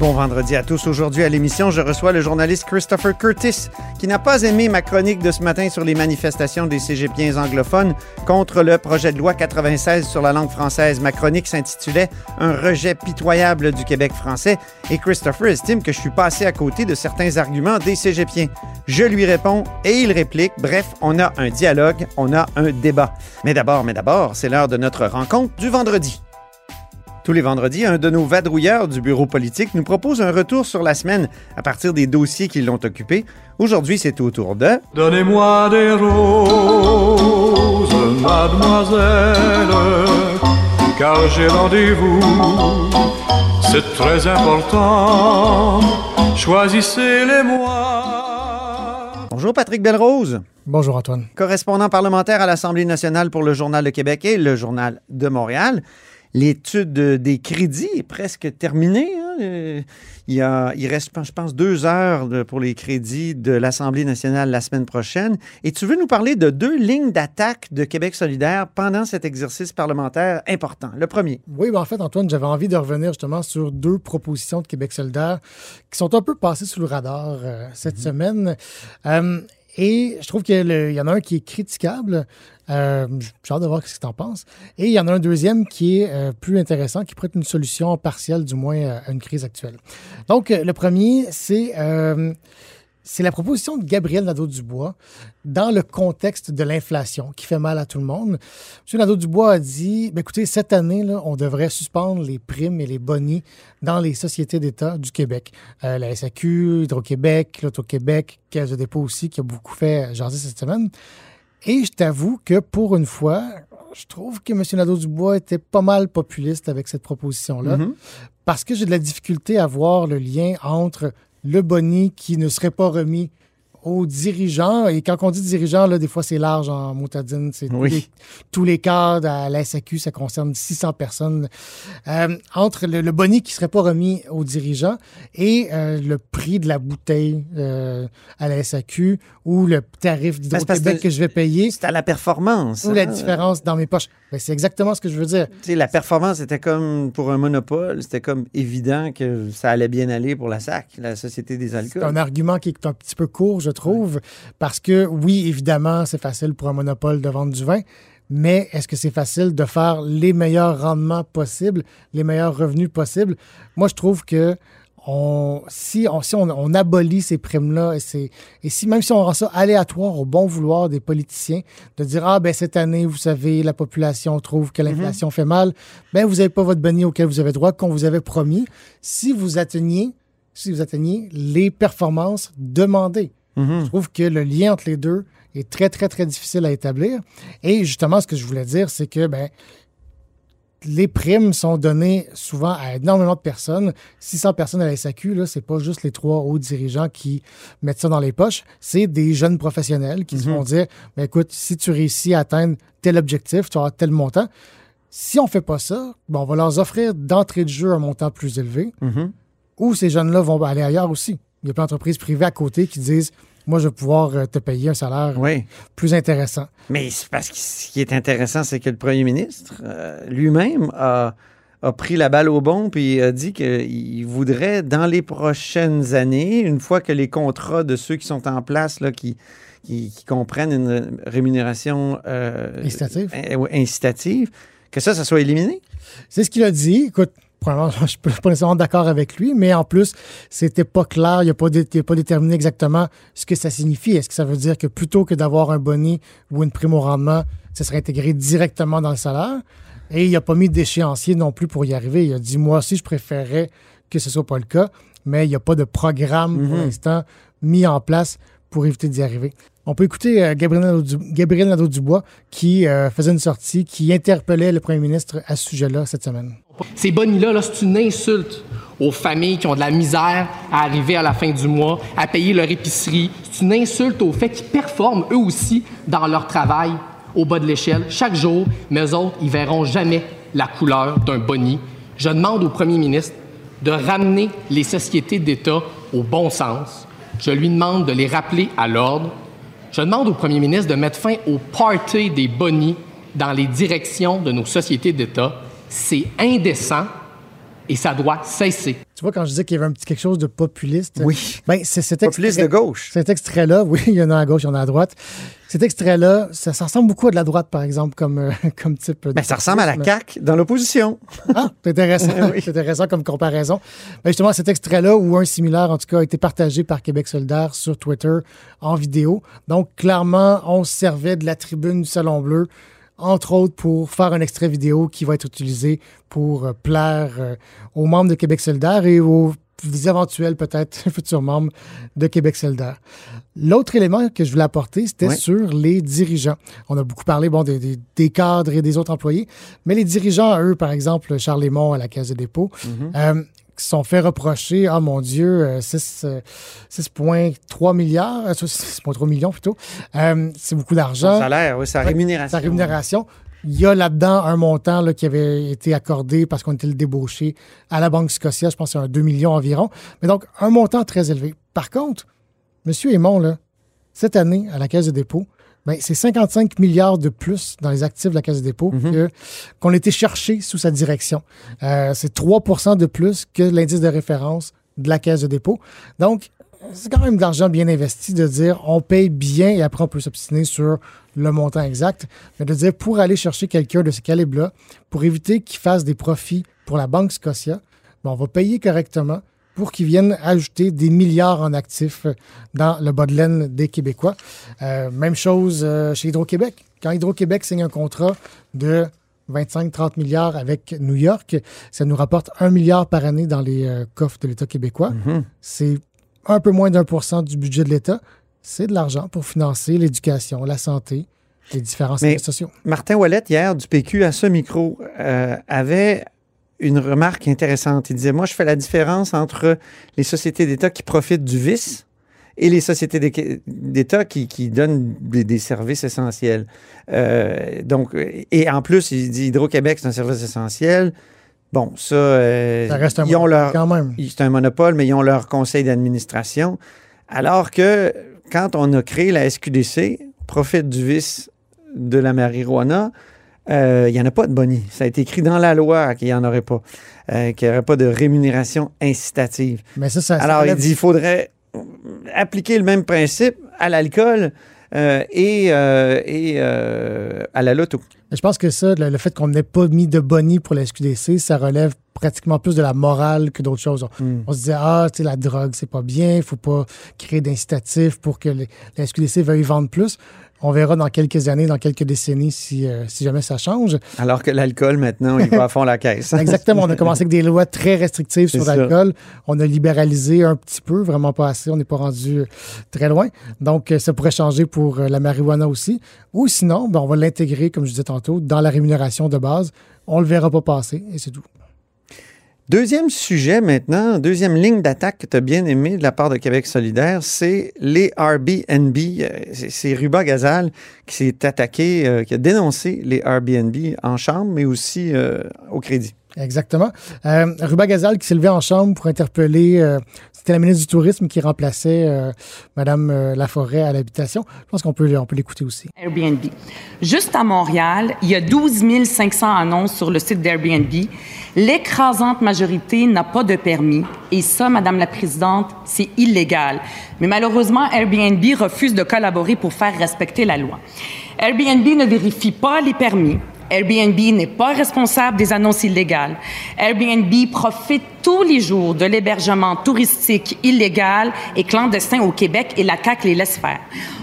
Bon vendredi à tous. Aujourd'hui à l'émission, je reçois le journaliste Christopher Curtis, qui n'a pas aimé ma chronique de ce matin sur les manifestations des cégepiens anglophones contre le projet de loi 96 sur la langue française. Ma chronique s'intitulait Un rejet pitoyable du Québec français et Christopher estime que je suis passé à côté de certains arguments des cégepiens. Je lui réponds et il réplique. Bref, on a un dialogue, on a un débat. Mais d'abord, mais d'abord, c'est l'heure de notre rencontre du vendredi. Tous les vendredis, un de nos vadrouilleurs du bureau politique nous propose un retour sur la semaine à partir des dossiers qui l'ont occupé. Aujourd'hui, c'est au tour de... Donnez-moi des roses, mademoiselle, car j'ai rendez-vous. C'est très important. Choisissez-les-moi. Bonjour Patrick Belrose, Bonjour Antoine. correspondant parlementaire à l'Assemblée nationale pour le Journal de Québec et le Journal de Montréal. L'étude des crédits est presque terminée. hein. Euh, Il, y a- il reste, je pense, deux heures de- pour les crédits de l'Assemblée nationale la semaine prochaine. Et tu veux nous parler de deux lignes d'attaque de Québec solidaire pendant cet exercice parlementaire important. Le premier. Oui, ben en fait, Antoine, j'avais envie de revenir justement sur deux propositions de Québec solidaire qui sont un peu passées sous le radar euh, cette semaine. Euh, et je trouve qu'il y en a un qui est critiquable. Euh, J'ai hâte de voir ce que tu en penses. Et il y en a un deuxième qui est euh, plus intéressant, qui prête une solution partielle, du moins, euh, à une crise actuelle. Donc, le premier, c'est c'est la proposition de Gabriel Nadeau-Dubois dans le contexte de l'inflation qui fait mal à tout le monde. M. Nadeau-Dubois a dit ben, écoutez, cette année, là, on devrait suspendre les primes et les bonnies dans les sociétés d'État du Québec. Euh, la SAQ, Hydro-Québec, l'Auto-Québec, Caisse de dépôt aussi, qui a beaucoup fait jaser cette semaine. Et je t'avoue que pour une fois, je trouve que M. Nadeau-Dubois était pas mal populiste avec cette proposition-là parce que j'ai de la difficulté à voir le lien entre le boni qui ne serait pas remis aux dirigeants. Et quand on dit dirigeants, là, des fois, c'est large en motadine. C'est tous les- tous les cadres à la SAQ, ça concerne 600 personnes. Euh, entre le, le boni qui ne serait pas remis aux dirigeants et euh, le prix de la bouteille euh, à la SAQ ou le tarif Ben, c'est d'Hydro-Québec que- je vais payer C'est à la performance. ou la hein. différence dans mes poches. Ben, c'est exactement ce que je veux dire. Tu sais, la performance était comme pour un monopole, c'était comme évident que ça allait bien aller pour la SAC, la Société des C'est alcools. un argument qui est un petit peu court, je trouve, parce que oui, évidemment, c'est facile pour un monopole de vendre du vin, mais est-ce que c'est facile de faire les meilleurs rendements possibles, les meilleurs revenus possibles? Moi, je trouve que on, si, on, si on, on abolit ces primes-là, et, et si même si on rend ça aléatoire au bon vouloir des politiciens, de dire, ah ben cette année, vous savez, la population trouve que l'inflation fait mal, ben vous n'avez pas votre boni auquel vous avez droit, qu'on vous avait promis, si vous atteignez si vous atteignez les performances demandées. Je trouve que le lien entre les deux est très, très, très difficile à établir. Et justement, ce que je voulais dire, c'est que ben, les primes sont données souvent à énormément de personnes. 600 personnes à la SAQ, là, c'est pas juste les trois hauts dirigeants qui mettent ça dans les poches, c'est des jeunes professionnels qui se vont dire, ben, écoute, si tu réussis à atteindre tel objectif, tu auras tel montant. Si on fait pas ça, ben, on va leur offrir d'entrée de jeu un montant plus élevé Mhm. ou ces jeunes-là vont aller ailleurs aussi. Il y a plein d'entreprises privées à côté qui disent Moi, je vais pouvoir euh, te payer un salaire Oui. plus intéressant. Mais c'est parce que ce qui est intéressant, c'est que le premier ministre euh, lui-même a, a pris la balle au bon puis a dit qu'il voudrait, dans les prochaines années, une fois que les contrats de ceux qui sont en place, là, qui, qui, qui comprennent une rémunération euh, Incitative. incitative, que ça, ça soit éliminé. C'est ce qu'il a dit. Écoute, je ne suis pas nécessairement d'accord avec lui, mais en plus, c'était pas clair. Il n'a pas, dé- pas déterminé exactement ce que ça signifie. Est-ce que ça veut dire que plutôt que d'avoir un boni ou une prime au rendement, ça serait intégré directement dans le salaire? Et il n'a pas mis d'échéancier non plus pour y arriver. Il a dit, moi aussi, je préférerais que ce soit pas le cas, mais il n'y a pas de programme pour l'instant mis en place On peut écouter euh, Gabriel Nadeau-Dubois qui euh, faisait une sortie qui interpellait le premier ministre à ce sujet-là cette semaine. Ces bonnies-là, là, c'est une insulte aux familles qui ont de la misère à arriver à la fin du mois, à payer leur épicerie. C'est une insulte au fait qu'ils performent eux aussi dans leur travail au bas de l'échelle chaque jour, mais eux autres, ils verront jamais la couleur d'un boni. Je demande au premier ministre de ramener les sociétés d'État au bon sens. Je lui demande de les rappeler à l'ordre. Je demande au premier ministre de mettre fin au party des bonis dans les directions de nos sociétés d'État. C'est indécent et ça doit cesser. Tu vois, quand je disais qu'il y avait un petit quelque chose de populiste, Oui. ben, c'est cet Populiste extrait- de gauche. Cet extrait-là, oui, il y en a à gauche, il y en a à droite. Cet extrait-là, ça, ça ressemble beaucoup à de la droite, par exemple, comme, euh, comme type. de Ben, ça ressemble à la. CAQ dans l'opposition. Ah, c'est intéressant. Oui. C'est intéressant comme comparaison. Ben, justement, cet extrait-là, ou un similaire, en tout cas, a été partagé par Québec solidaire sur Twitter en vidéo. Donc, clairement, on se servait de la tribune du Salon Bleu, entre autres pour faire un extrait vidéo qui va être utilisé pour euh, plaire euh, aux membres de Québec solidaire et aux éventuels, peut-être, futurs membres de Québec solidaire. L'autre élément que je voulais apporter, c'était sur les dirigeants. On a beaucoup parlé bon, des, des- des cadres et des autres employés, mais les dirigeants, eux, par exemple, Charles Lémont à la Caisse de dépôt, euh, qui se sont fait reprocher, ah mon Dieu, euh, 6, euh, 6,3 milliards, euh, 6,3 millions plutôt, Euh, c'est beaucoup d'argent. Son salaire, oui, sa rémunération. Sa rémunération. Il y a là-dedans un montant là, qui avait été accordé parce qu'on était le débauché à la Banque Scotia, je pense que c'est un 2 millions environ. Mais donc, un montant très élevé. Par contre, M. Aymon, là, cette année, à la Caisse de dépôt, c'est 55 milliards de plus dans les actifs de la Caisse de dépôt que- qu'on a été chercher sous sa direction. Euh, c'est 3% de plus que l'indice de référence de la Caisse de dépôt. Donc, c'est quand même de l'argent bien investi de dire on paye bien et après on peut s'obstiner sur le montant exact, mais de dire pour aller chercher quelqu'un de ce calibre-là, pour éviter qu'il fasse des profits pour la Banque Scotia, ben, on va payer correctement pour qu'ils viennent ajouter des milliards en actifs dans le bas de laine des Québécois. Euh, même chose euh, chez Hydro-Québec. Quand Hydro-Québec signe un contrat de 25-30 milliards avec New York, ça nous rapporte un milliard par année dans les euh, coffres de l'État québécois. C'est un peu moins d'un pour cent du budget de l'État. C'est de l'argent pour financer l'éducation, la santé, les différents services sociaux. Martin Wallet, hier, du PQ, à ce micro, euh, avait une remarque intéressante. Il disait, moi, je fais la différence entre les sociétés d'État qui profitent du vice et les sociétés d'É- d'État qui, qui donnent des, des services essentiels. Euh, donc, et en plus, il dit Hydro-Québec, c'est un service essentiel. Bon, ça, euh, Ça reste un ils ont leur, quand même. c'est un monopole, mais ils ont leur conseil d'administration. Alors que quand on a créé la SQDC, profite du vice de la marijuana, euh, il n'y en a pas de boni. Ça a été écrit dans la loi qu'il n'y en aurait pas, euh, qu'il n'y aurait pas de rémunération incitative. Mais ça, ça, ça Alors, il dit qu'il faudrait appliquer le même principe à l'alcool euh, et, et à la loto. Je pense que ça, le, le fait qu'on n'ait pas mis de boni pour la SQDC, ça relève pratiquement plus de la morale que d'autres choses. On, Hmm. on se disait, ah, tu sais, la drogue, c'est pas bien, il faut pas créer d'incitatifs pour que les- la SQDC veuille vendre plus. On verra dans quelques années, dans quelques décennies, si, euh, si jamais ça change. Alors que l'alcool, maintenant, il va à fond la caisse. Exactement. On a commencé avec des lois très restrictives sur l'alcool. On a libéralisé un petit peu, vraiment pas assez. On n'est pas rendu euh, très loin. Donc, euh, ça pourrait changer pour la marijuana aussi. Ou sinon, ben, on va l'intégrer, comme je disais tantôt, dans la rémunération de base. On le verra pas passer et c'est tout. Deuxième sujet maintenant, deuxième ligne d'attaque que tu as bien aimé de la part de Québec solidaire, c'est les Airbnb. Euh, C'est- Ruba Gazal qui s'est attaqué, euh, qui a dénoncé les Airbnb en chambre, mais aussi euh, au crédit. Exactement. Euh, Ruba Gazal qui s'est levé en chambre pour interpeller, euh, c'était la ministre du Tourisme qui remplaçait euh, Mme euh, Laforêt à l'habitation. Je pense qu'on peut, on peut l'écouter aussi. Airbnb. Juste à Montréal, il y a 12 500 annonces sur le site d'Airbnb. L'écrasante majorité n'a pas de permis. Et ça, Madame la Présidente, c'est illégal. Mais malheureusement, Airbnb refuse de collaborer pour faire respecter la loi. Airbnb ne vérifie pas les permis. Airbnb n'est pas responsable des annonces illégales. Airbnb profite tous les jours de l'hébergement touristique illégal et clandestin au Québec et la CAQ les laisse faire.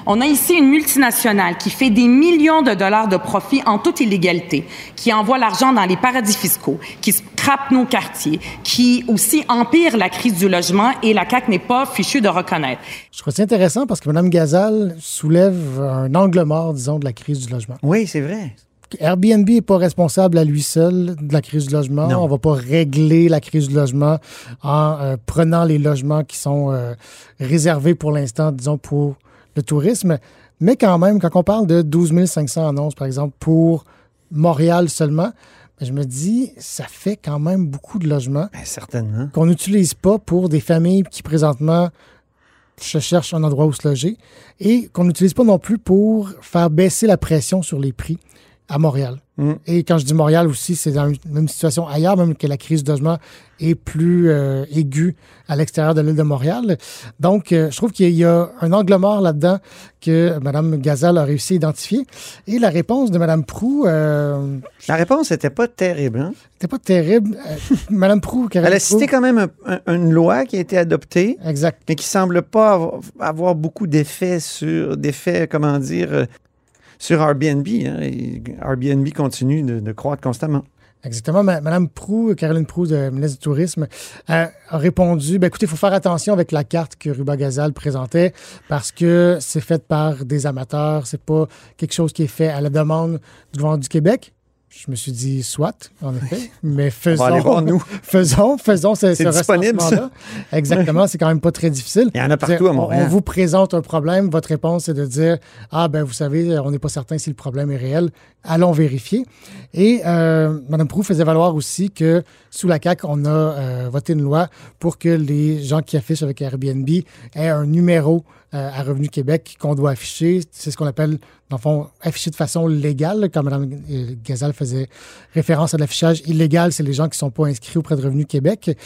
On a ici une multinationale qui fait des millions de dollars de profit en toute illégalité, qui envoie l'argent dans les paradis fiscaux, qui scrape nos quartiers, qui aussi empire la crise du logement et la CAQ n'est pas fichue de reconnaître. Je trouve ça intéressant parce que Mme Gazal soulève un angle mort, disons, de la crise du logement. Oui, c'est vrai. Airbnb n'est pas responsable à lui seul de la crise du logement. Non. On va pas régler la crise du logement en euh, prenant les logements qui sont euh, réservés pour l'instant, disons, pour le tourisme. Mais quand même, quand on parle de 12 500 annonces, par exemple, pour Montréal seulement, je me dis, ça fait quand même beaucoup de logements Ben, certainement. qu'on n'utilise pas pour des familles qui présentement se cherchent un endroit où se loger et qu'on n'utilise pas non plus pour faire baisser la pression sur les prix à Montréal. Mm. Et quand je dis Montréal aussi, c'est dans une même situation ailleurs, même que la crise de logement est plus euh, aiguë à l'extérieur de l'île de Montréal. Donc, euh, je trouve qu'il y a un angle mort là-dedans que Mme Gazal a réussi à identifier. Et la réponse de Mme Prou, euh, La réponse n'était pas terrible. Hein? c'était pas terrible. Mme Prou, Elle a cité quand même un- un- une loi qui a été adoptée, Exact. mais qui semble pas avoir, avoir beaucoup d'effets sur, d'effets, comment dire, sur Airbnb. hein. Airbnb continue de, croître constamment. Exactement. Ma- Madame Prou, Caroline Prou, de ministre du Tourisme, euh, a répondu ben, écoutez, il faut faire attention avec la carte que Ruba Gazal présentait parce que c'est fait par des amateurs. C'est pas quelque chose qui est fait à la demande du gouvernement du Québec. Je me suis dit, soit, en effet, mais On faisons, va aller voir, nous. faisons, faisons ce, C'est ce recensement-là. Exactement, c'est quand même pas très difficile. Il y en a partout à on- Montréal. On, vous présente un problème, votre réponse est de dire Ah, ben vous savez, on n'est pas certain si le problème est réel, allons vérifier. Et euh, Mme Proux faisait valoir aussi que sous la CAQ, on a euh, voté une loi pour que les gens qui affichent avec Airbnb aient un numéro euh, à Revenu Québec qu'on doit afficher. C'est ce qu'on appelle, dans le fond, afficher de façon légale, comme Mme Gazal faisait référence à l'affichage illégal, c'est les gens qui ne sont pas inscrits auprès de Revenu Québec.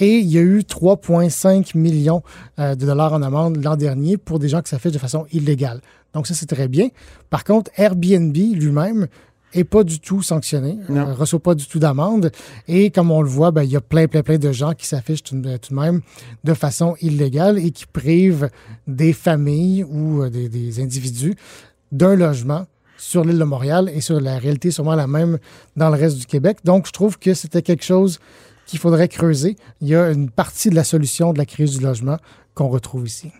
Euh, et il y a eu 3,5 millions euh, de dollars en amende l'an dernier pour des gens qui s'affichent de façon illégale. Donc ça, c'est très bien. Par contre, Airbnb lui-même n'est pas du tout sanctionné, Non. ne reçoit pas du tout d'amende. Et comme on le voit, ben, il y a plein, plein, plein de gens qui s'affichent tout, tout de même de façon illégale et qui privent des familles ou euh, des, des individus d'un logement sur l'île de Montréal et sur la réalité sûrement la même dans le reste du Québec. Donc, je trouve que c'était quelque chose qu'il faudrait creuser. Il y a une partie de la solution de la crise du logement qu'on retrouve ici.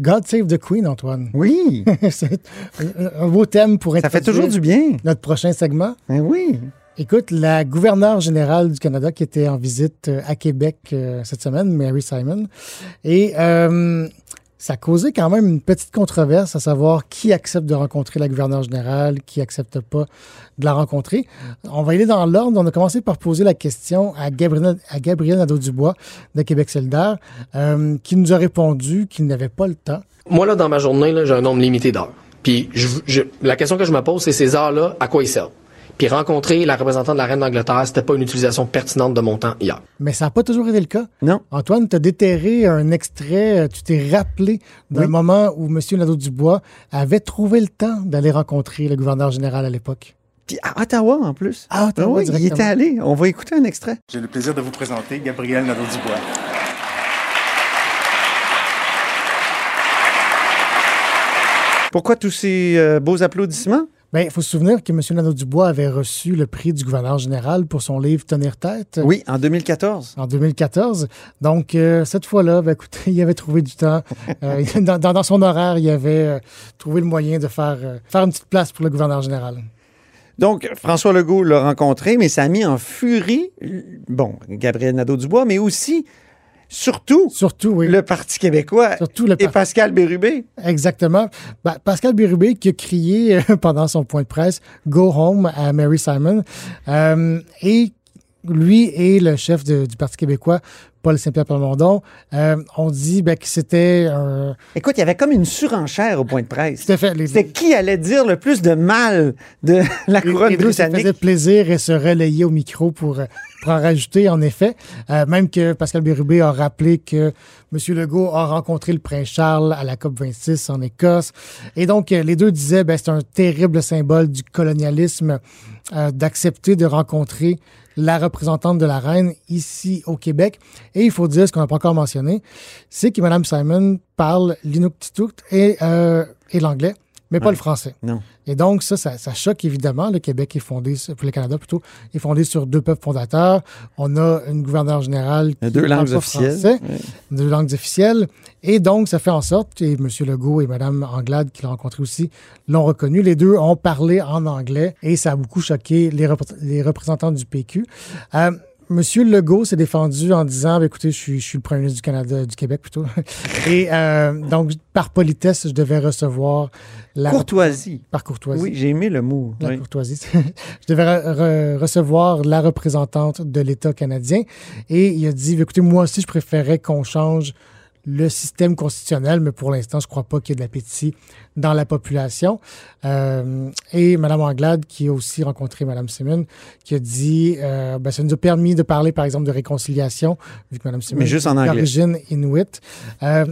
God Save the Queen, Antoine. Oui, C'est un- beau thème pour ça fait introduire toujours du bien. notre prochain segment. Ben oui. Écoute, la gouverneure générale du Canada qui était en visite euh, à Québec euh, cette semaine, Mary Simon, et euh, ça a causé quand même une petite controverse à savoir qui accepte de rencontrer la gouverneure générale, qui accepte pas de la rencontrer. On va aller dans l'ordre. On a commencé par poser la question à Gabriel, Nadeau-Dubois de Québec solidaire, euh, qui nous a répondu qu'il n'avait pas le temps. Moi, là, dans ma journée, j'ai un nombre limité d'heures. Puis la question que je me pose, c'est ces heures-là, à quoi ils servent? Puis rencontrer la représentante de la reine d'Angleterre, c'était pas une utilisation pertinente de mon temps hier. Mais ça n'a pas toujours été le cas. Non. Antoine, tu as déterré un extrait, euh, tu t'es rappelé d'un Oui. moment où M. Nadeau-Dubois avait trouvé le temps d'aller rencontrer le gouverneur général à l'époque. Puis à Ottawa, en plus. À Ottawa, Ah oui, il était allé. On va écouter un extrait. J'ai le plaisir de vous présenter Gabriel Nadeau-Dubois. Pourquoi tous ces euh, beaux applaudissements? Bien, il faut se souvenir que M. Nadeau-Dubois avait reçu le prix du gouverneur général pour son livre Tenir tête Oui, en 2014. en 2014. Donc, euh, cette fois-là, ben, écoutez, il avait trouvé du temps. Euh, dans, son horaire, il avait euh, trouvé le moyen de faire, faire une petite place pour le gouverneur général. Donc, François Legault l'a rencontré, mais ça a mis en furie, bon, Gabriel Nadeau-Dubois, mais aussi, surtout, Surtout, oui. le Parti québécois Surtout le et Pascal Bérubé. Exactement. Ben, Pascal Bérubé qui a crié euh, pendant son point de presse Go home à Mary Simon. Euh, et lui et le chef de- du Parti québécois, Paul Saint-Pierre Plamondon, euh, ont dit ben, que c'était un. Écoute, il y avait comme une surenchère au point de presse. C'était fait. Les, C'est qui allait dire le plus de mal de la les- couronne les se britannique? faisaient plaisir et se relayaient au micro pour, euh, pour en rajouter, en effet. Euh, même que Pascal Bérubé a rappelé que M. Legault a rencontré le prince Charles à la COP26 en Écosse. Et donc, euh, les deux disaient ben, c'est un terrible symbole du colonialisme euh, d'accepter de rencontrer la représentante de la reine ici au Québec. Et il faut dire, ce qu'on n'a pas encore mentionné, c'est que Mme Simon parle l'inuktitut et, euh, et l'anglais, mais pas le français. Non. Et donc, ça, ça, ça choque évidemment. Le Québec est fondé, sur- pour le Canada plutôt, est fondé sur deux peuples fondateurs. On a une gouverneure générale qui deux langues officielles. français, Ouais. deux langues officielles. Et donc, ça fait en sorte, et M. Legault et Mme Anglade, qui l'ont rencontré aussi, l'ont reconnu. Les deux ont parlé en anglais et ça a beaucoup choqué les, repré- les représentants du PQ. Euh, Monsieur Legault s'est défendu en disant, ben, écoutez, je suis, je suis le premier ministre du Canada, du Québec plutôt. Et euh, donc, par politesse, je devais recevoir la... Courtoisie. Par courtoisie. Oui, j'ai aimé le mot. La oui. courtoisie. je devais re- re- recevoir la représentante de l'État canadien. Et il a dit, écoutez, moi aussi, je préférais qu'on change le système constitutionnel, mais pour l'instant, je ne crois pas qu'il y ait de l'appétit dans la population. Euh, et Mme Anglade, qui a aussi rencontré Mme Simon, qui a dit, euh, ben, ça nous a permis de parler, par exemple, de réconciliation, vu que Mme Simon est d'origine inuit, euh,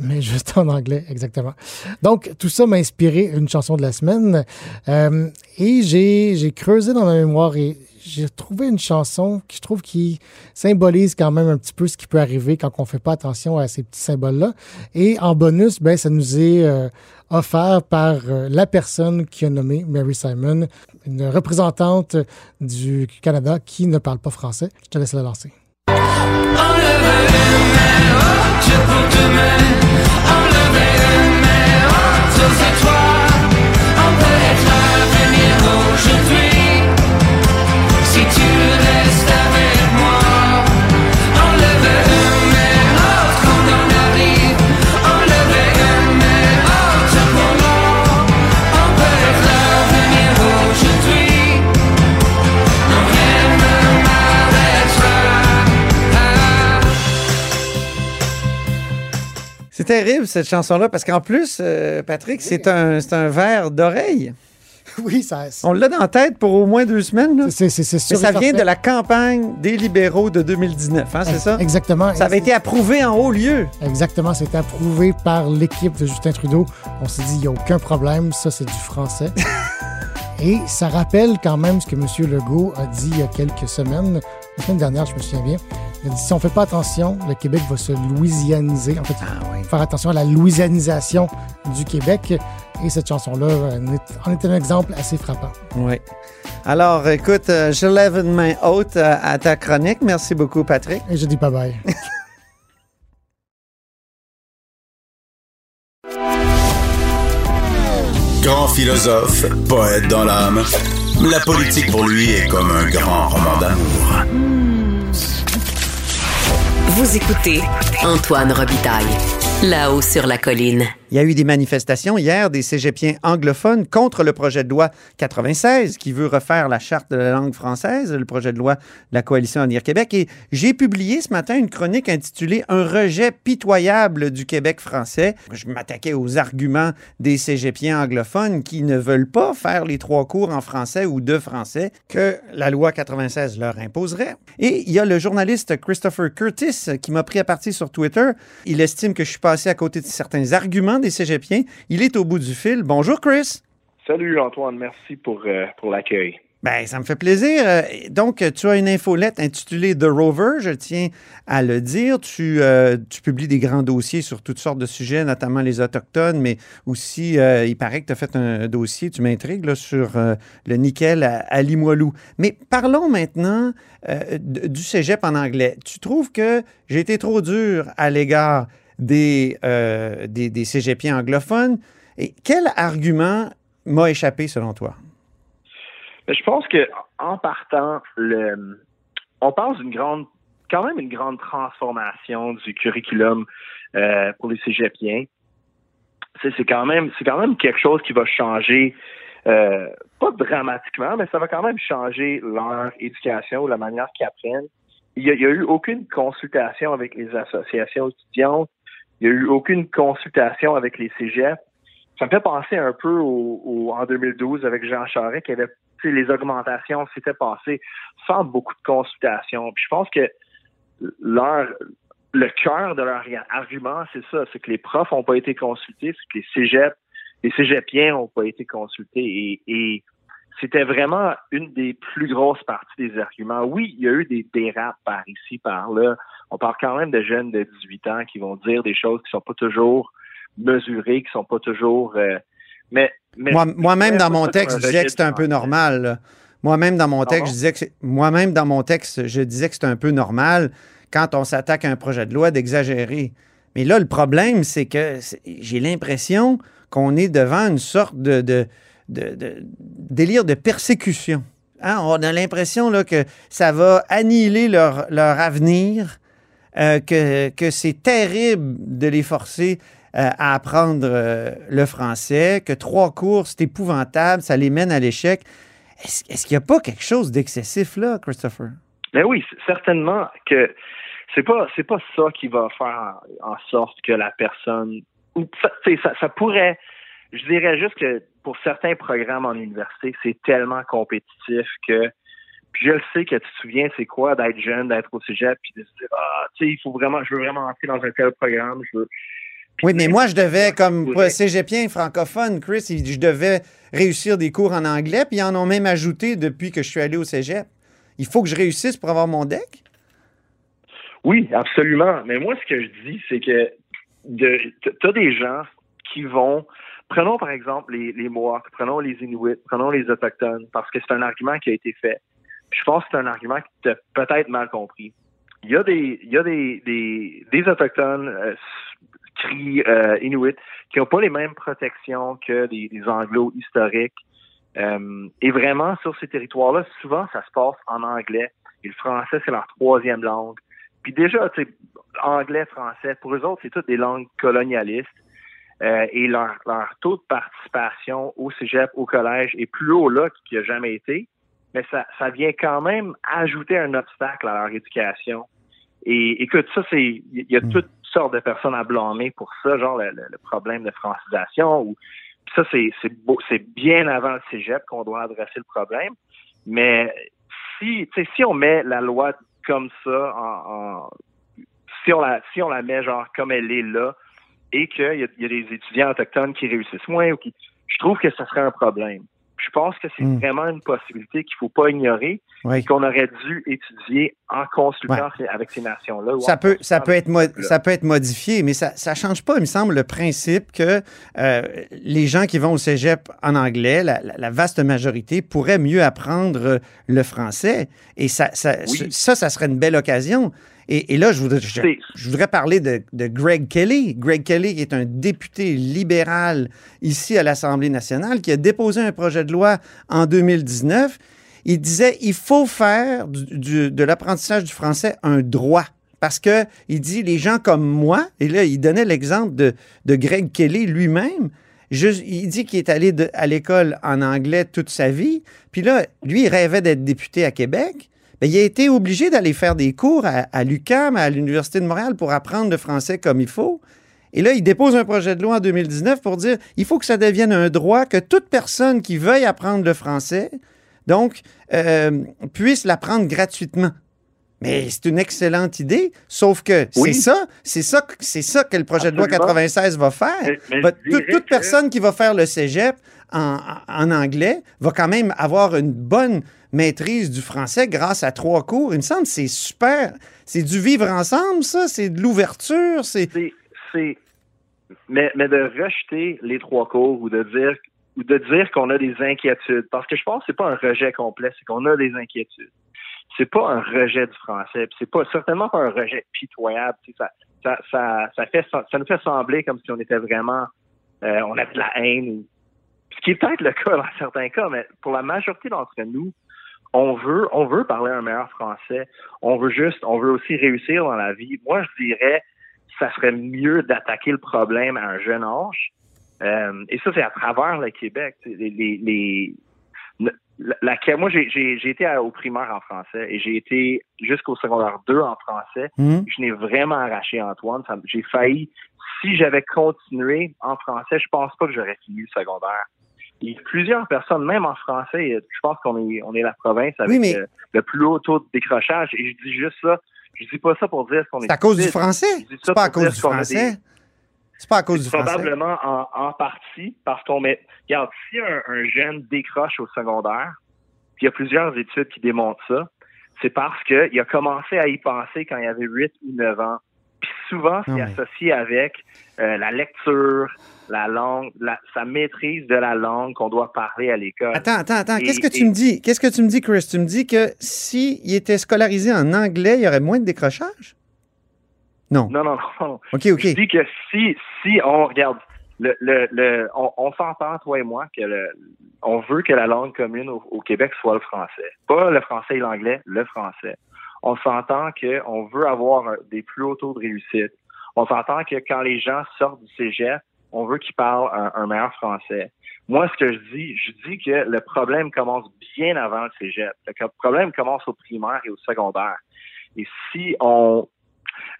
mais juste en anglais, exactement. Donc, tout ça m'a inspiré une chanson de la semaine. Euh, et j'ai j'ai creusé dans ma mémoire et j'ai trouvé une chanson qui je trouve qui symbolise quand même un petit peu ce qui peut arriver quand on ne fait pas attention à ces petits symboles-là. Et en bonus, ben, ça nous est euh, offert par euh, la personne qui a nommé Mary Simon, une représentante du Canada qui ne parle pas français. Je te laisse la lancer. C'est terrible, cette chanson-là, parce qu'en plus, euh, Patrick, c'est un, un verre d'oreille. Oui, ça. On l'a dans la tête pour au moins deux semaines. C'est c'est Mais sûr. ça vient de la campagne des libéraux de 2019, hein, c'est ça? Exactement. Ça avait été approuvé en haut lieu. Exactement, c'est approuvé par l'équipe de Justin Trudeau. On s'est dit, il n'y a aucun problème, ça c'est du français. Et ça rappelle quand même ce que M. Legault a dit il y a quelques semaines, la semaine dernière, je me souviens bien. Il a dit, si on ne fait pas attention, le Québec va se louisianiser. En fait, il faut faire attention à la louisianisation du Québec. Et cette chanson-là en est, en est un exemple assez frappant. Oui. Alors, écoute, euh, je lève une main haute euh, à ta chronique. Merci beaucoup, Patrick. Et je dis bye bye. Grand philosophe, poète dans l'âme, la politique pour lui est comme un grand roman d'amour. Vous écoutez Antoine Robitaille, là-haut sur la colline. Il y a eu des manifestations hier des cégepiens anglophones contre le projet de loi 96 qui veut refaire la charte de la langue française, le projet de loi de la coalition Avenir Québec. Et j'ai publié ce matin une chronique intitulée Un rejet pitoyable du Québec français. Je m'attaquais aux arguments des cégepiens anglophones qui ne veulent pas faire les trois cours en français ou de français que la loi 96 leur imposerait. Et il y a le journaliste Christopher Curtis qui m'a pris à partie sur Twitter. Il estime que je suis passé à côté de certains arguments des cégepiens. Il est au bout du fil. Bonjour, Chris. Salut Antoine, merci pour, euh, pour l'accueil. Ben, ça me fait plaisir. Euh, Donc, tu as une infolette intitulée The Rover, je tiens à le dire. Tu, euh, tu publies des grands dossiers sur toutes sortes de sujets, notamment les Autochtones, mais aussi, euh, il paraît que tu as fait un dossier, tu m'intrigues, sur euh, le nickel à, à Limoilou. Mais parlons maintenant du cégep en anglais. Tu trouves que j'ai été trop dur à l'égard des, euh, des, cégepiens anglophones? Et quel argument m'a échappé selon toi? Mais je pense que en partant, le, on parle d'une grande, quand même une grande transformation du curriculum euh, pour les cégepiens. C'est, quand même, c'est quand même quelque chose qui va changer, euh, pas dramatiquement, mais ça va quand même changer leur éducation ou la manière qu'ils apprennent. Il y a, il y a eu aucune consultation avec les associations étudiantes. Il y a eu aucune consultation avec les cégeps. Ça me fait penser un peu en 2012 avec Jean Charest qui avait les augmentations s'étaient passées sans beaucoup de consultation. Puis je pense que leur le cœur de leur argument, c'est ça, c'est que les profs n'ont pas été consultés, c'est que les cégeps, les cégepiens n'ont pas été consultés et, et c'était vraiment une des plus grosses parties des arguments. Oui, il y a eu des dérapes par ici, par là. On parle quand même de jeunes de 18 ans qui vont dire des choses qui sont pas toujours mesurées, qui sont pas toujours. euh, mais, mais Moi- Moi-même, dans mon texte, je disais que c'était un peu normal. Moi-même, dans mon texte, je disais que c'est- moi-même, dans mon texte, je disais que c'était un peu normal quand on s'attaque à un projet de loi d'exagérer. Mais là, le problème, c'est que j'ai l'impression qu'on est devant une sorte de, de- de- de délire de persécution Hein, on a l'impression là, que ça va annihiler leur, leur avenir, euh, que, c'est terrible de les forcer euh, à apprendre euh, le français, que trois cours, c'est épouvantable, ça les mène à l'échec. Est-ce qu'il n'y a pas quelque chose d'excessif là, Christopher? Mais oui, certainement que c'est pas c'est pas ça qui va faire en, sorte que la personne ou ça pourrait je dirais juste que pour certains programmes en université, c'est tellement compétitif que puis je le sais que tu te souviens c'est quoi d'être jeune, d'être au cégep puis de se dire ah tu sais il faut vraiment je veux vraiment entrer dans un tel programme, je veux Oui, mais moi, je devais, comme cégepien francophone, Chris, je devais réussir des cours en anglais, puis ils en ont même ajouté depuis que je suis allé au cégep. Il faut que je réussisse pour avoir mon deck? Oui, absolument. Mais moi, ce que je dis, c'est que tu as des gens qui vont. Prenons par exemple les, les Mohawks, prenons les Inuits, prenons les Autochtones, parce que c'est un argument qui a été fait. Je pense que c'est un argument tu as peut-être mal compris. Il y a des, il y a des, des, des Autochtones, euh, Cris, euh, Inuits, qui n'ont pas les mêmes protections que des, des Anglo historiques. Euh, et vraiment, sur ces territoires-là, souvent, ça se passe en anglais. Et le français, c'est leur troisième langue. Puis déjà, tu sais, anglais, français, pour eux autres, c'est toutes des langues colonialistes. Euh, et leur, leur taux de participation au cégep, au collège est plus haut là qu'il n'a jamais été. Mais ça, ça vient quand même ajouter un obstacle à leur éducation. Et écoute, ça, c'est. Il y a toutes sortes de personnes à blâmer pour ça, genre le, problème de francisation ou ça, c'est, c'est beau, c'est bien avant le cégep qu'on doit adresser le problème. Mais si, tu sais, si on met la loi comme ça en, en- si on la, si on la met genre comme elle est là, et qu'il y y a des étudiants autochtones qui réussissent moins ou qui, je trouve que ce serait un problème. Je pense que c'est Mm. vraiment une possibilité qu'il faut pas ignorer Oui. et qu'on aurait dû étudier en consultant avec ces nations-là. Ça peut, ça, peut être ça peut être modifié, mais ça ne change pas, il me semble, le principe que euh, les gens qui vont au cégep en anglais, la, la- la vaste majorité, pourraient mieux apprendre le français. Et ça, ça, Oui. ça, ça serait une belle occasion. Et, et là, je voudrais, je, C'est- je voudrais parler de, de Greg Kelly. Greg Kelly, qui est un député libéral ici à l'Assemblée nationale, qui a déposé un projet de loi en 2019. Il disait il faut faire du- du- de l'apprentissage du français un droit. Parce que il dit les gens comme moi, et là, il donnait l'exemple de, de Greg Kelly lui-même. Il dit qu'il est allé de- à l'école en anglais toute sa vie. Puis là, lui, il rêvait d'être député à Québec. Il a été obligé d'aller faire des cours à, à l'UQAM, à l'Université de Montréal, pour apprendre le français comme il faut. Et là, il dépose un projet de loi en 2019 pour dire il faut que ça devienne un droit que toute personne qui veuille apprendre le français, donc, euh, puisse l'apprendre gratuitement. Mais c'est une excellente idée, sauf que c'est ça, c'est ça, que- c'est ça que le projet de loi Absolument. 96 va faire. Mais- mais toute, dirais toute que- personne qui va faire le cégep en, anglais va quand même avoir une bonne maîtrise du français grâce à trois cours. Il me semble que c'est super. C'est du vivre ensemble, ça? C'est de l'ouverture? C'est. mais, de rejeter les trois cours ou de dire, ou qu'on a des inquiétudes, parce que je pense que c'est pas un rejet complet, c'est qu'on a des inquiétudes. C'est pas un rejet du français, c'est pas certainement pas un rejet pitoyable. Ça, ça, ça, fait, ça nous fait sembler comme si on était vraiment, euh, on avait de la haine. Ce qui est peut-être le cas dans certains cas, mais pour la majorité d'entre nous, on veut, on veut parler un meilleur français. On veut juste, on veut aussi réussir dans la vie. Moi, je dirais, ça serait mieux d'attaquer le problème à un jeune âge. Euh, et ça, c'est à travers le Québec. Tu sais, Les, les, les- la, la- moi, j'ai, été à- au primaire en français et j'ai été jusqu'au secondaire 2 en français. Mhm. Je n'ai vraiment arraché Antoine. J'ai failli, si j'avais continué en français, je pense pas que j'aurais fini le secondaire. Il y a plusieurs personnes, même en français, je pense qu'on est, on est la province avec Oui, mais- euh, le plus haut taux de décrochage. Et je dis juste ça. Je dis pas ça pour dire qu'on est. C'est à cause du français. C'est pas à cause du français. C'est pas à cause du français. Probablement en, en partie parce qu'on met. Regarde, si un, un jeune décroche au secondaire, puis il y a plusieurs études qui démontrent ça, c'est parce qu'il a commencé à y penser quand il avait 8 ou 9 ans. Puis souvent, c'est Non, mais- associé avec euh, la lecture, la langue, la- sa maîtrise de la langue qu'on doit parler à l'école. Attends, attends, attends. Qu'est-ce que tu me dis? Qu'est-ce que tu me dis, Chris? Tu me dis que s'il était scolarisé en anglais, il y aurait moins de décrochage? Non. Non, non, non. OK, OK. Je dis que si, si on regarde, le, le, le on, on s'entend, toi et moi, que le, on veut que la langue commune au, au Québec soit le français. Pas le français et l'anglais, le français. On s'entend qu'on veut avoir des plus hauts taux de réussite. On s'entend que quand les gens sortent du cégep, on veut qu'ils parlent un, meilleur français. Moi, ce que je dis, je dis que le problème commence bien avant le cégep. Le problème commence au primaire et au secondaire. Et si on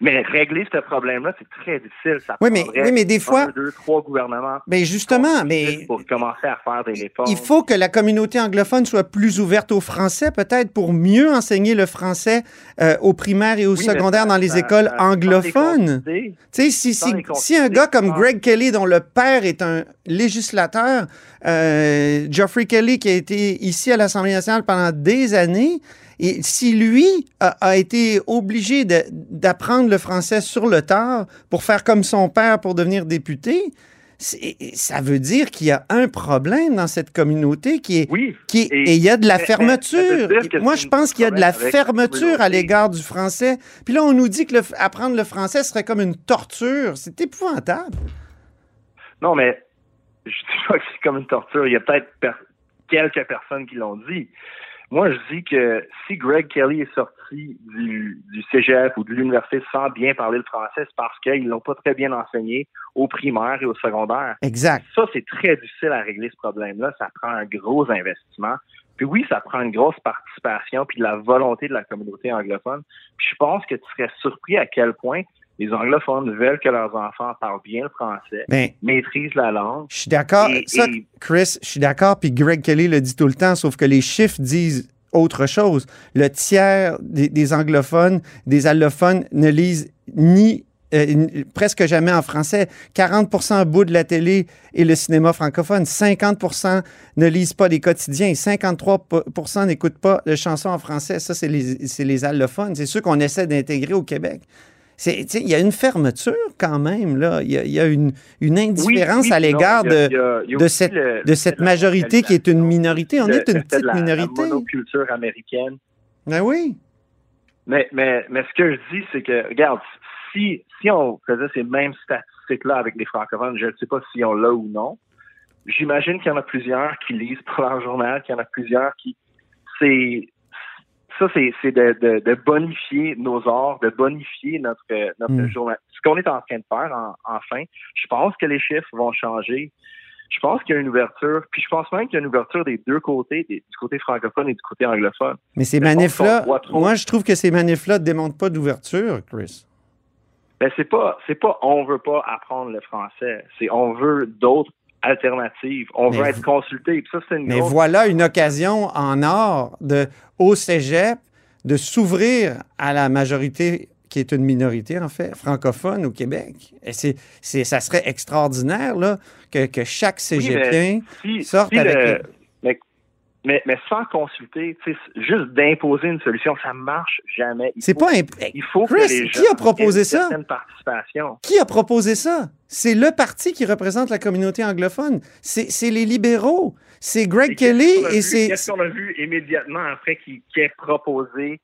mais régler ce problème-là, c'est très difficile. Ça oui, mais, oui, mais des fois. Un, deux, trois gouvernements. Mais justement, mais. Pour commencer à faire des réformes. Il faut que la communauté anglophone soit plus ouverte au français, peut-être pour mieux enseigner le français euh, au primaire et au Oui, secondaire mais dans les ça- écoles anglophones. Tu sais, si, un gars comme Greg Kelly, dont le père est un législateur, euh, Geoffrey Kelly, qui a été ici à l'Assemblée nationale pendant des années, et si lui a, a été obligé d'apprendre le français sur le tard pour faire comme son père pour devenir député, ça veut dire qu'il y a un problème dans cette communauté qui est, Oui. qui est- Et- et il y a de la fermeture. Moi, je pense qu'il y a de la fermeture à l'égard du français. Puis là, on nous dit que le apprendre le français serait comme une torture. C'est épouvantable. Non, mais je dis pas que c'est comme une torture. Il y a peut-être per- quelques personnes qui l'ont dit. Moi, je dis que si Greg Kelly est sorti du, du cégep ou de l'université sans bien parler le français, c'est parce qu'ils l'ont pas très bien enseigné au primaire et au secondaire. Exact. Ça, c'est très difficile à régler ce problème-là. Ça prend un gros investissement. Puis oui, ça prend une grosse participation puis de la volonté de la communauté anglophone. Puis je pense que tu serais surpris à quel point les anglophones veulent que leurs enfants parlent bien le français, Ben, maîtrisent la langue. je suis d'accord. Et- Ça, et- Chris, je suis d'accord. Puis Greg Kelly le dit tout le temps, sauf que les chiffres disent autre chose. Le tiers des, des anglophones, des allophones ne lisent ni euh, presque jamais en français. 40 au bout de la télé et le cinéma francophone. 50% ne lisent pas les quotidiens. 53% n'écoutent pas de chansons en français. Ça, c'est les, c'est les allophones. C'est ceux qu'on essaie d'intégrer au Québec. Il y a une fermeture quand même, là. Il y a, il y a une, une indifférence Oui, oui, à l'égard de, cette, le- de cette la majorité qui est une minorité. On le- est une fait de petite la- minorité. La monoculture américaine. Ben oui. Mais, mais, mais ce que je dis, c'est que, regarde, si, si on faisait ces mêmes statistiques-là avec les francophones, je ne sais pas si on l'a ou non, j'imagine qu'il y en a plusieurs qui lisent pour leur journal, qu'il y en a plusieurs qui... C'est... Ça, c'est, c'est de, de, de bonifier nos arts, de bonifier notre, notre Mm. journal. Ce qu'on est en train de faire, en, enfin, je pense que les chiffres vont changer. Je pense qu'il y a une ouverture, puis je pense même qu'il y a une ouverture des deux côtés, des- du côté francophone et du côté anglophone. Mais ces manifs-là, moi, je trouve que ces manifs-là ne démontrent pas d'ouverture, Chris. Ben c'est pas c'est pas on veut pas apprendre le français, c'est on veut d'autres alternatives, on Mais veut être consulté. Ça c'est une Mais grosse- voilà une occasion en or de, au cégep de s'ouvrir à la majorité qui est une minorité, en fait, francophone au Québec. Et c'est, c'est, ça serait extraordinaire là, que, que chaque cégepien si- sorte si avec... le- mais, mais sans consulter, juste d'imposer une solution, ça marche jamais. Il C'est faut- pas... imp- il faut Chris, que les qui a proposé ça? certaine participation. Qui a proposé ça? C'est le parti qui représente la communauté anglophone. C'est, les libéraux. C'est Greg Kelly et c'est... Qu'est-ce qu'on a vu immédiatement après qu'il ait proposé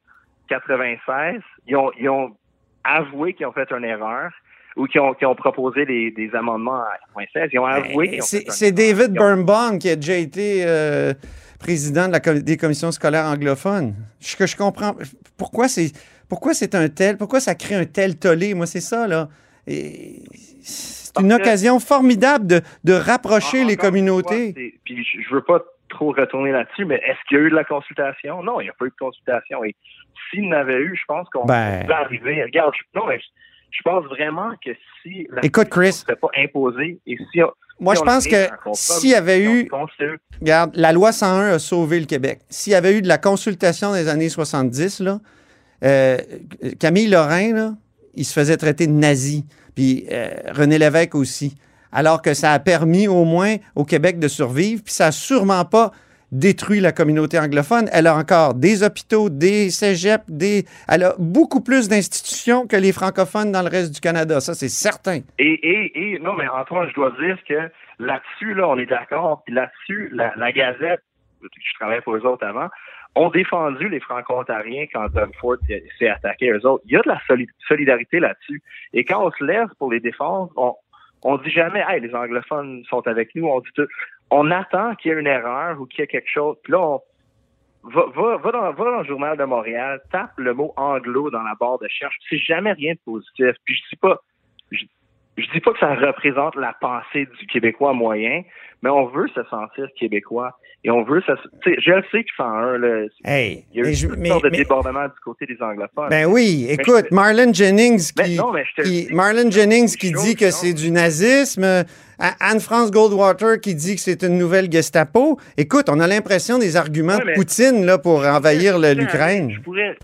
96? Ils ont, ils ont avoué qu'ils ont fait une erreur ou qu'ils ont, ont proposé des, des amendements à 96. Ils ont avoué Ben, C'est une c'est. David Birnbaum qui a déjà été euh, président de la com- des commissions scolaires anglophones. Je, que je comprends pourquoi c'est pourquoi c'est un tel, pourquoi ça crée un tel tollé? Moi, c'est ça, là. C'est une que- occasion formidable de, de rapprocher En- les communautés. fois, Puis je, je veux pas trop retourner là-dessus, mais est-ce qu'il y a eu de la consultation? Non, il n'y a pas eu de consultation. Et s'il n'avait eu, je pense qu'on Ben. peut arriver. Regarde, je, non, mais je, je pense vraiment que si la Écoute, Chris. ne pas imposée et si on- Moi, je pense que s'il y avait eu, regarde, la loi 101 a sauvé le Québec. S'il y avait eu de la consultation des années 70, là, euh, Camille Lorrain, là, il se faisait traiter de nazi. Puis euh, René Lévesque aussi. Alors que ça a permis au moins au Québec de survivre. Puis ça n'a sûrement pas détruit la communauté anglophone. Elle a encore des hôpitaux, des cégeps, des... elle a beaucoup plus d'institutions que les francophones dans le reste du Canada. Ça, c'est certain. Et, et, et, non, mais Antoine, je dois dire que là-dessus, là, on est d'accord. Là-dessus, la, la Gazette, je travaillais pour eux autres avant, ont défendu les Franco-Ontariens quand Doug Ford s'est- attaqué à eux autres. Il y a de la soli- solidarité là-dessus. Et quand on se lève pour les défendre, on, On dit jamais, hey, les anglophones sont avec nous. On dit tout. On attend qu'il y ait une erreur ou qu'il y ait quelque chose. Puis là, on va, va, va, dans, va dans le journal de Montréal, tape le mot anglo dans la barre de recherche. C'est jamais rien de positif. Puis je dis pas, je dis pas que ça représente la pensée du Québécois moyen, mais on veut se sentir québécois et on veut sais, Je le sais qu'il fait un. Là, Hey, il y a eu je- mais- sortes de mais- débordements du côté des anglophones. Ben oui, écoute, je- Marlon Jennings qui, non, dis. Marlon Jennings qui dit que c'est du nazisme, Anne-France Goldwater qui dit que c'est une nouvelle Gestapo. Écoute, on a l'impression des arguments Ouais, de Poutine là, pour envahir l'Ukraine. Je pourrais,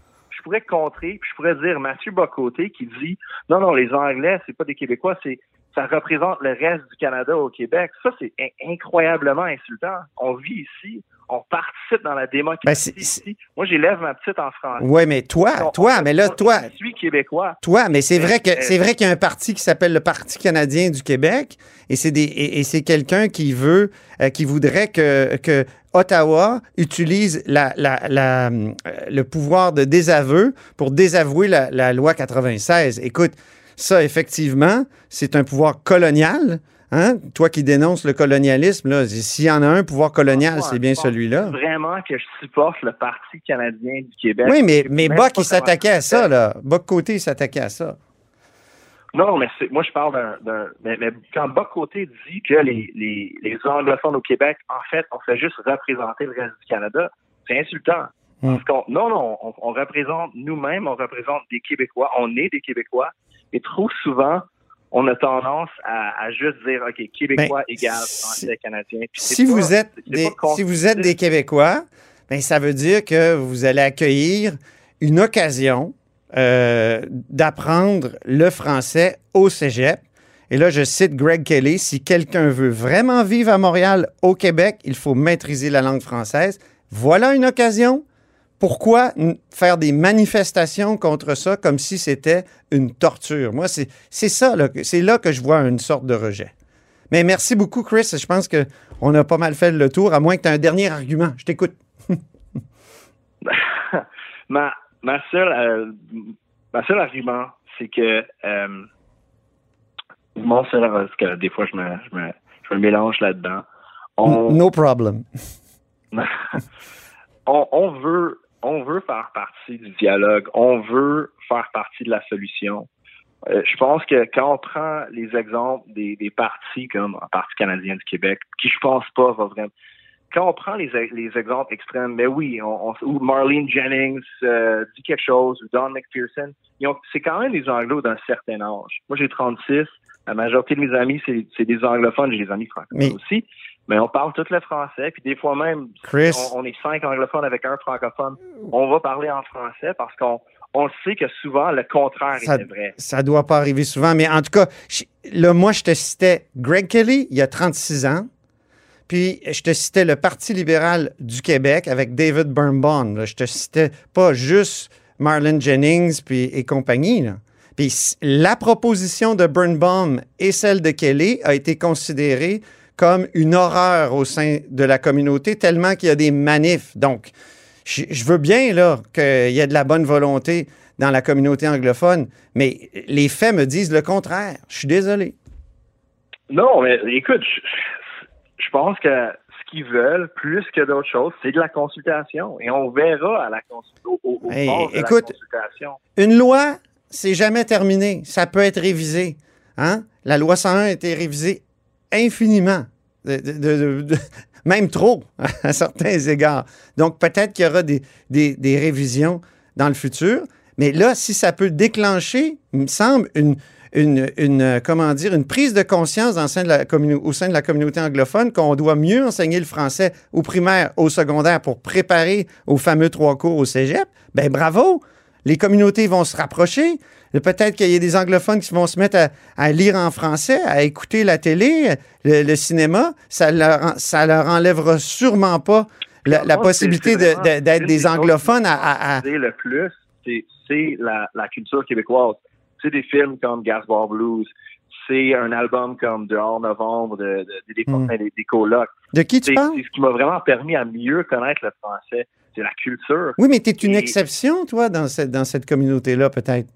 pourrais contrer, puis je pourrais dire Mathieu Bocoté qui dit non, non, les Anglais, c'est pas des Québécois, c'est ça représente le reste du Canada au Québec. Ça, c'est in- incroyablement insultant. On vit ici, on participe dans la démocratie Ben, ici. Moi, j'élève ma petite en français. Ouais, mais toi, On- toi, on- mais là, toi, Je suis québécois. Toi, mais c'est vrai que c'est vrai qu'il y a un parti qui s'appelle le Parti canadien du Québec et c'est des et, et c'est quelqu'un qui veut euh, qui voudrait que, que Ottawa utilise la, la- la, euh, le pouvoir de désaveu pour désavouer la loi 96. Écoute, ça effectivement, c'est un pouvoir colonial. Hein? Toi qui dénonces le colonialisme, s'il y en a un pouvoir colonial, Ouais, c'est bien celui-là. Vraiment que je supporte le Parti canadien du Québec. Oui, mais, mais pas il s'attaquait à ça, là. Côté, il s'attaquait à ça. Non, mais moi, je parle d'un. mais, mais quand Boc Côté dit que les, les, les anglophones au Québec, en fait, on fait juste représenter le reste du Canada, c'est insultant. Hmm. Parce qu'on, non, non, on, on représente nous-mêmes, on représente des Québécois, on est des Québécois, et trop souvent, on a tendance à, à juste dire, OK, Québécois Ben, égale si- français, canadien. Puis c'est si pas- vous êtes c'est des, pas si vous êtes des Québécois, ben ça veut dire que vous allez accueillir une occasion euh, d'apprendre le français au cégep. Et là, je cite Greg Kelly, si quelqu'un veut vraiment vivre à Montréal, au Québec, il faut maîtriser la langue française. Voilà une occasion. Pourquoi faire des manifestations contre ça comme si c'était une torture? Moi, c'est ça, c'est là que je vois une sorte de rejet. Mais merci beaucoup, Chris. Je pense qu'on a pas mal fait le tour, à moins que tu aies un dernier argument. Je t'écoute. ma, ma seule, euh, ma seul argument, c'est que euh, mon seul, parce que des fois je me, je me, je me mélange là-dedans. On, No problem. on, on veut, on veut faire partie du dialogue. On veut faire partie de la solution. Euh, je pense que quand on prend les exemples des, des partis comme le Parti canadien du Québec, qui je pense pas va vraiment. Quand on prend les, les exemples extrêmes, mais oui, on, on- ou Marlene Jennings euh, dit quelque chose, ou Don McPherson, ils ont- c'est quand même des anglos d'un certain âge. Moi, j'ai 36. La majorité de mes amis, c'est c'est des anglophones. J'ai des amis francophones Mais- aussi. Mais on parle tout le français. Puis des fois même, Chris. on, on est cinq anglophones avec un francophone. On va parler en français parce qu'on on sait que souvent le contraire Ça- était vrai. Ça doit pas arriver souvent, mais en tout cas, je- là, moi, je te citais Greg Kelly, il y a 36 ans. Puis, je te citais le Parti libéral du Québec avec David Birnbaum. là. Je te citais pas juste Marlon Jennings puis, et compagnie. là. Puis, la proposition de Birnbaum et celle de Kelly a été considérée comme une horreur au sein de la communauté, tellement qu'il y a des manifs. Donc, je, je veux bien là qu'il y ait de la bonne volonté dans la communauté anglophone, mais les faits me disent le contraire. Je suis désolé. Non, mais écoute, je, je pense que ce qu'ils veulent, plus que d'autres choses, c'est de la consultation. Et on verra à la consultation. Au, au Hey, bord de la écoute, consultation. Une loi, c'est jamais terminé. Ça peut être révisé. Hein? La loi 101 a été révisée infiniment. Même trop, à certains égards. Donc, peut-être qu'il y aura des, des- révisions dans le futur. Mais là, si ça peut déclencher, il me semble, une, une, euh, dire, une prise de conscience au sein de la communauté anglophone qu'on doit mieux enseigner le français au primaire, au secondaire pour préparer aux fameux trois cours au cégep, ben bravo! Les communautés vont se rapprocher. Peut-être qu'il y a des anglophones qui vont se mettre à, à lire en français, à écouter la télé, le, le cinéma. Ça leur, ça leur enlèvera sûrement pas la, possibilité de- de- d'être des anglophones à- à- à, le plus, c'est- la, la culture québécoise. C'est des films comme Gasbar Blues. C'est un album comme Dehors Novembre de, de- des, Hmm. des, des colocs. De qui tu parles? c'est ce qui m'a vraiment permis à mieux connaître le français. C'est la culture. Oui, mais tu es une Et- exception, toi, dans cette, dans cette communauté-là, peut-être.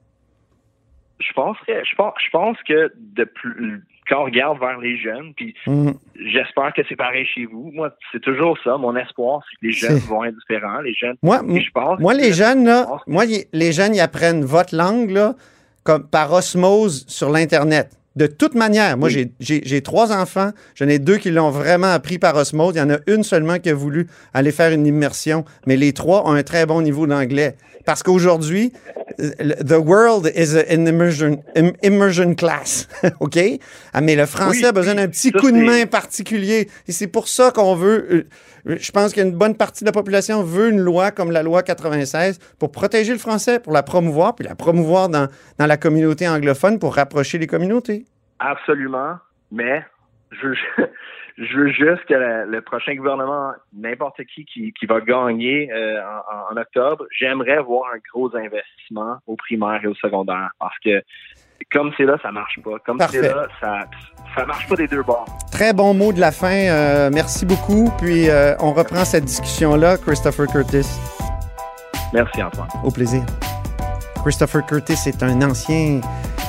je pense que je pense, je pense que de plus quand on regarde vers les jeunes, puis Mhm. j'espère que c'est pareil chez vous. Moi, c'est toujours ça. Mon espoir, c'est que les jeunes vont être différents. Les jeunes. Moi, Et je pense moi les jeunes, là, moi, y- les jeunes, ils apprennent votre langue, là, comme par osmose sur l'Internet. De toute manière, moi, Oui. j'ai- trois enfants. J'en ai deux qui l'ont vraiment appris par osmose. Il y en a une seulement qui a voulu aller faire une immersion. Mais les trois ont un très bon niveau d'anglais. Parce qu'aujourd'hui, the world is an immersion, im- immersion class. OK? Ah, mais le français Oui, a besoin d'un petit ça, coup de main particulier. Et c'est pour ça qu'on veut. euh, Je pense qu'une bonne partie de la population veut une loi comme la loi 96 pour protéger le français, pour la promouvoir, puis la promouvoir dans, dans la communauté anglophone pour rapprocher les communautés. Absolument, mais je veux, je veux juste que la- le prochain gouvernement, n'importe qui, qui qui va gagner euh, en, en octobre, j'aimerais voir un gros investissement au primaire et au secondaire parce que comme c'est là, ça marche pas. Comme c'est là, ça ça marche pas des deux bords. Très bon mot de la fin. euh, merci beaucoup. Puis euh, on reprend cette discussion-là. Christopher Curtis, Merci Antoine. au plaisir. Christopher Curtis est un ancien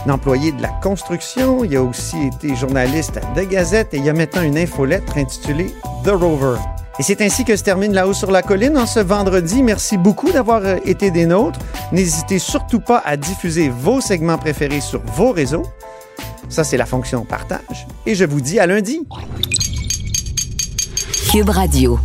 employé de la construction. Il a aussi été journaliste à The Gazette et il y a maintenant une infolettre intitulée The Rover. Et c'est ainsi que se termine La Haut sur la Colline en ce vendredi. Merci beaucoup d'avoir euh, été des nôtres. N'hésitez surtout pas à diffuser vos segments préférés sur vos réseaux. Ça, c'est la fonction partage. Et je vous dis à lundi. Cube Radio.